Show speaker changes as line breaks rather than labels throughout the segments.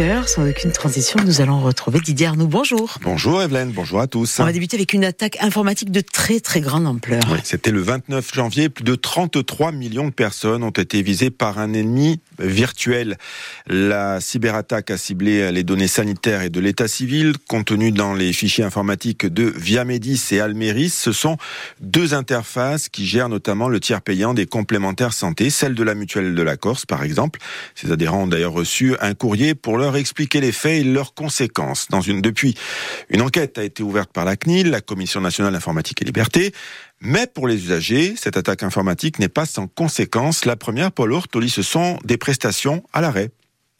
8h, sans aucune transition, nous allons retrouver Didier Arnoux. Bonjour.
Bonjour Evelyne, bonjour à tous.
On va débuter avec une attaque informatique de très très grande ampleur.
Oui, c'était le 29 janvier, plus de 33 millions de personnes ont été visées par un ennemi virtuel. La cyberattaque a ciblé les données sanitaires et de l'état civil contenues dans les fichiers informatiques de Viamedis et Almeris. Ce sont deux interfaces qui gèrent notamment le tiers payant des complémentaires santé, celle de la mutuelle de la Corse par exemple. Ces adhérents ont d'ailleurs reçu un courrier pour leur expliquer les faits et leurs conséquences. Depuis, une enquête a été ouverte par la CNIL, la Commission nationale informatique et liberté. Mais pour les usagers, cette attaque informatique n'est pas sans conséquences. La première, Paul Hortoli, ce sont des prestations à l'arrêt.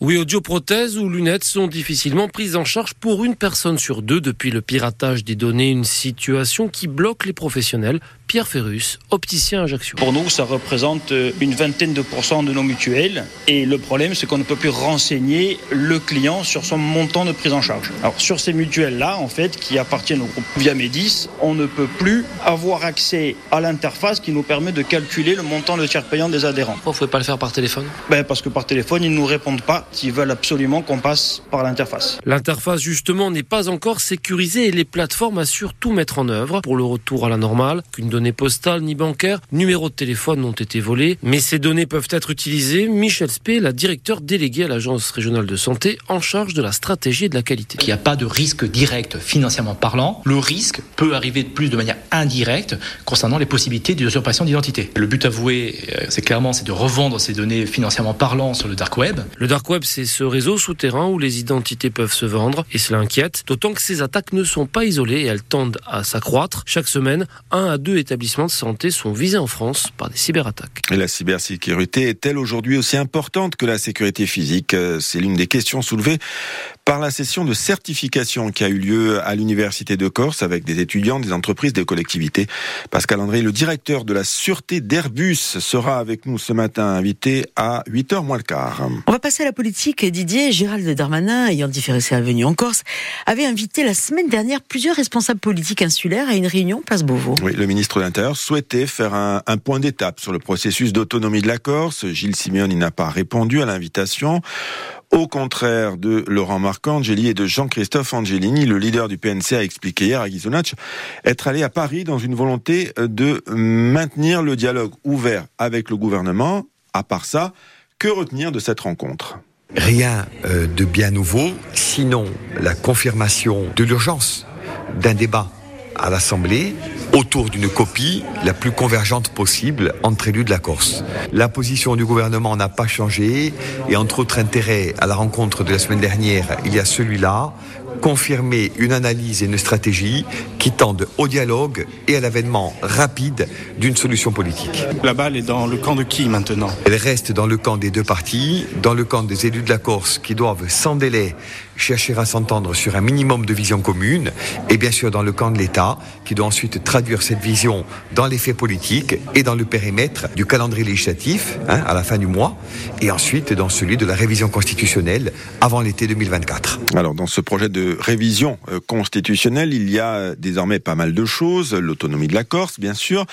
Oui, audioprothèses ou lunettes sont difficilement prises en charge pour une personne sur deux depuis le piratage des données, une situation qui bloque les professionnels. Pierre Ferrus, opticien Ajaccio.
Pour nous, ça représente une vingtaine de pourcents de nos mutuelles. Et le problème, c'est qu'on ne peut plus renseigner le client sur son montant de prise en charge. Alors, sur ces mutuelles-là, en fait, qui appartiennent au groupe Viamedis, on ne peut plus avoir accès à l'interface qui nous permet de calculer le montant de tiers payant des adhérents.
Pourquoi vous ne pouvez pas le faire par téléphone?
Ben, Parce que par téléphone, ils ne nous répondent pas ils veulent absolument qu'on passe par l'interface.
L'interface, justement, n'est pas encore sécurisée et les plateformes assurent tout mettre en œuvre pour le retour à la normale. Qu'une donnée postale ni bancaire, numéro de téléphone n'ont été volés, mais ces données peuvent être utilisées. Michel Spé, la directeur déléguée à l'Agence régionale de santé en charge de la stratégie et de la qualité.
Il n'y a pas de risque direct financièrement parlant. Le risque peut arriver de plus de manière indirecte concernant les possibilités d'usurpation d'identité. Le but avoué, euh, c'est clairement c'est de revendre ces données financièrement parlant sur le dark web.
Le dark web, c'est ce réseau souterrain où les identités peuvent se vendre et cela inquiète, d'autant que ces attaques ne sont pas isolées et elles tendent à s'accroître. Chaque semaine, un à deux établissements de santé sont visés en France par des cyberattaques.
La cybersécurité est-elle aujourd'hui aussi importante que la sécurité physique? Euh, C'est l'une des questions soulevées par la session de certification qui a eu lieu à l'Université de Corse avec des étudiants, des entreprises, des collectivités. Pascal André, le directeur de la sûreté d'Airbus, sera avec nous ce matin, invité à 8h moins le quart.
On va passer à la politique. Didier Gérald Darmanin, ayant différé sa venue en Corse, avait invité la semaine dernière plusieurs responsables politiques insulaires à une réunion place Beauvau.
Oui, le ministre de l'Intérieur souhaitait faire un, un point d'étape sur le processus d'autonomie de la Corse. Gilles Simeon n'a pas répondu à l'invitation. Au contraire de Laurent Marcangeli et de Jean-Christophe Angelini, le leader du PNC a expliqué hier à Ghisonach être allé à Paris dans une volonté de maintenir le dialogue ouvert avec le gouvernement. À part ça, que retenir de cette rencontre?
Rien euh, de bien nouveau, sinon la confirmation de l'urgence d'un débat à l'Assemblée autour d'une copie la plus convergente possible entre élus de la Corse. La position du gouvernement n'a pas changé et entre autres intérêts à la rencontre de la semaine dernière, il y a celui-là, confirmer une analyse et une stratégie qui tendent au dialogue et à l'avènement rapide d'une solution politique.
La balle est dans le camp de qui maintenant?
Elle reste dans le camp des deux partis, dans le camp des élus de la Corse qui doivent sans délai chercher à s'entendre sur un minimum de vision commune, et bien sûr dans le camp de l'État, qui doit ensuite traduire cette vision dans les faits politiques et dans le périmètre du calendrier législatif hein, à la fin du mois, et ensuite dans celui de la révision constitutionnelle avant l'été 2024.
Alors dans ce projet de révision euh, constitutionnelle, il y a désormais pas mal de choses, l'autonomie de la Corse bien sûr,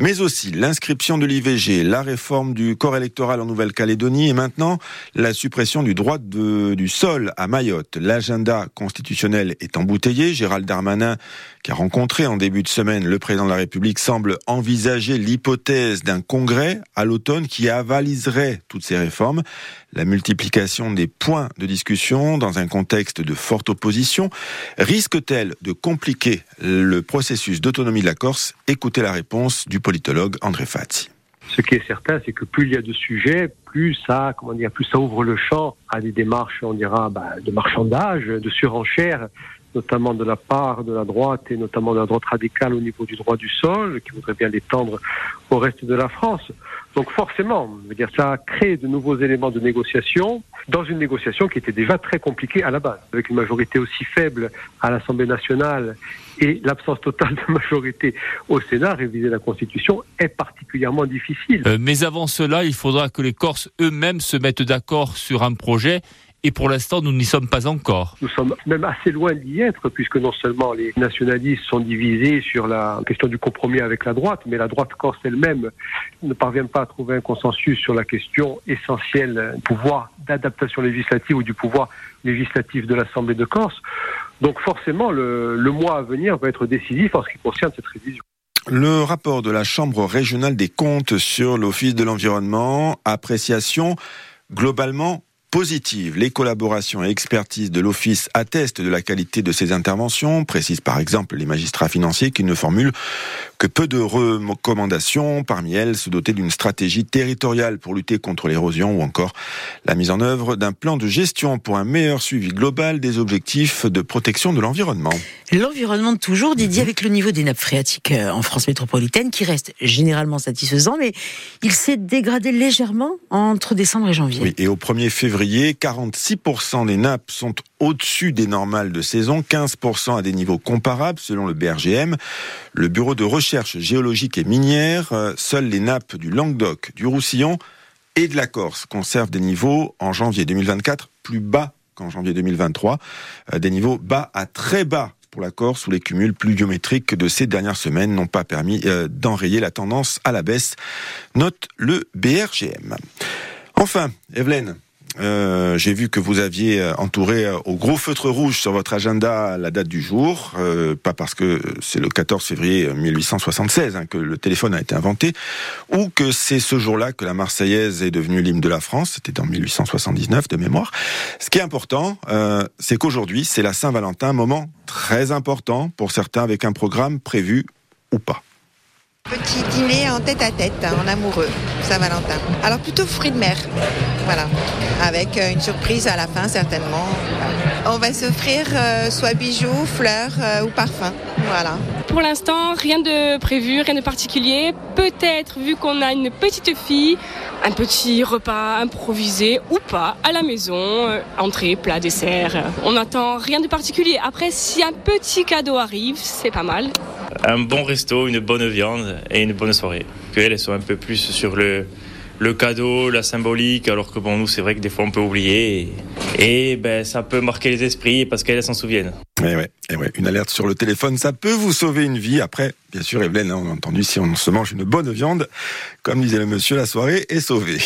mais aussi l'inscription de l'IVG, la réforme du corps électoral en Nouvelle-Calédonie et maintenant la suppression du droit de, du sol à Mayotte. L'agenda constitutionnel est embouteillé. Gérald Darmanin, qui a rencontré en début de semaine le président de la République, semble envisager l'hypothèse d'un congrès à l'automne qui avaliserait toutes ces réformes. La multiplication des points de discussion dans un contexte de forte opposition risque-t-elle de compliquer le processus d'autonomie de la Corse? Écoutez la réponse du politologue André Fati.
Ce qui est certain, c'est que plus il y a de sujets, plus ça, comment dire, plus ça ouvre le champ à des démarches, on dira, bah, de marchandage, de surenchère, notamment de la part de la droite et notamment de la droite radicale au niveau du droit du sol, qui voudrait bien l'étendre au reste de la France. Donc forcément, je ça crée de nouveaux éléments de négociation dans une négociation qui était déjà très compliquée à la base, avec une majorité aussi faible à l'Assemblée nationale et l'absence totale de majorité au Sénat, réviser la Constitution est particulièrement difficile.
Euh, mais avant cela, il faudra que les Corses eux-mêmes se mettent d'accord sur un projet et pour l'instant, nous n'y sommes pas encore.
Nous sommes même assez loin d'y être, puisque non seulement les nationalistes sont divisés sur la question du compromis avec la droite, mais la droite corse elle-même ne parvient pas à trouver un consensus sur la question essentielle du pouvoir d'adaptation législative ou du pouvoir législatif de l'Assemblée de Corse. Donc forcément, le, le mois à venir va être décisif en ce qui concerne cette révision.
Le rapport de la Chambre régionale des comptes sur l'Office de l'environnement, appréciation globalement positive. Les collaborations et expertises de l'Office attestent de la qualité de ses interventions, précisent par exemple les magistrats financiers qui ne formulent que peu de recommandations, parmi elles se doter d'une stratégie territoriale pour lutter contre l'érosion ou encore la mise en œuvre d'un plan de gestion pour un meilleur suivi global des objectifs de protection de l'environnement.
L'environnement toujours, Didier, avec le niveau des nappes phréatiques euh, en France métropolitaine qui reste généralement satisfaisant, mais il s'est dégradé légèrement entre décembre et janvier.
Oui, et au 1er février, 46% des nappes sont au-dessus des normales de saison, 15% à des niveaux comparables selon le BRGM. Le Bureau de recherche géologique et minière, euh, seules les nappes du Languedoc, du Roussillon et de la Corse conservent des niveaux en janvier 2024 plus bas qu'en janvier 2023, euh, des niveaux bas à très bas pour la Corse où les cumuls pluviométriques de ces dernières semaines n'ont pas permis euh, d'enrayer la tendance à la baisse, note le BRGM. Enfin, Evelyne, euh, j'ai vu que vous aviez euh, entouré euh, au gros feutre rouge sur votre agenda la date du jour, euh, pas parce que c'est le 14 février 1876 hein, que le téléphone a été inventé, ou que c'est ce jour-là que la Marseillaise est devenue l'hymne de la France, c'était en 1879 de mémoire. Ce qui est important, euh, c'est qu'aujourd'hui, c'est la Saint-Valentin, moment très important pour certains avec un programme prévu ou pas.
Petit dîner en tête à tête, hein, en amoureux, Saint-Valentin. Alors plutôt fruits de mer, voilà, avec euh, une surprise à la fin certainement. On va s'offrir euh, soit bijoux, fleurs euh, ou parfums, voilà.
Pour l'instant, rien de prévu, rien de particulier. Peut-être, vu qu'on a une petite fille, un petit repas improvisé ou pas à la maison, entrée, plat, dessert. On n'attend rien de particulier. Après, si un petit cadeau arrive, c'est pas mal.
Un bon resto, une bonne viande et une bonne soirée. Elles sont un peu plus sur le, le cadeau, la symbolique, alors que bon, nous, c'est vrai que des fois, on peut oublier. Et, et, ben, ça peut marquer les esprits parce qu'elles s'en souviennent.
Eh ouais, eh ouais, une alerte sur le téléphone, ça peut vous sauver une vie. Après, bien sûr, Evelyne, hein, on a entendu, si on se mange une bonne viande, comme disait le monsieur, la soirée est sauvée.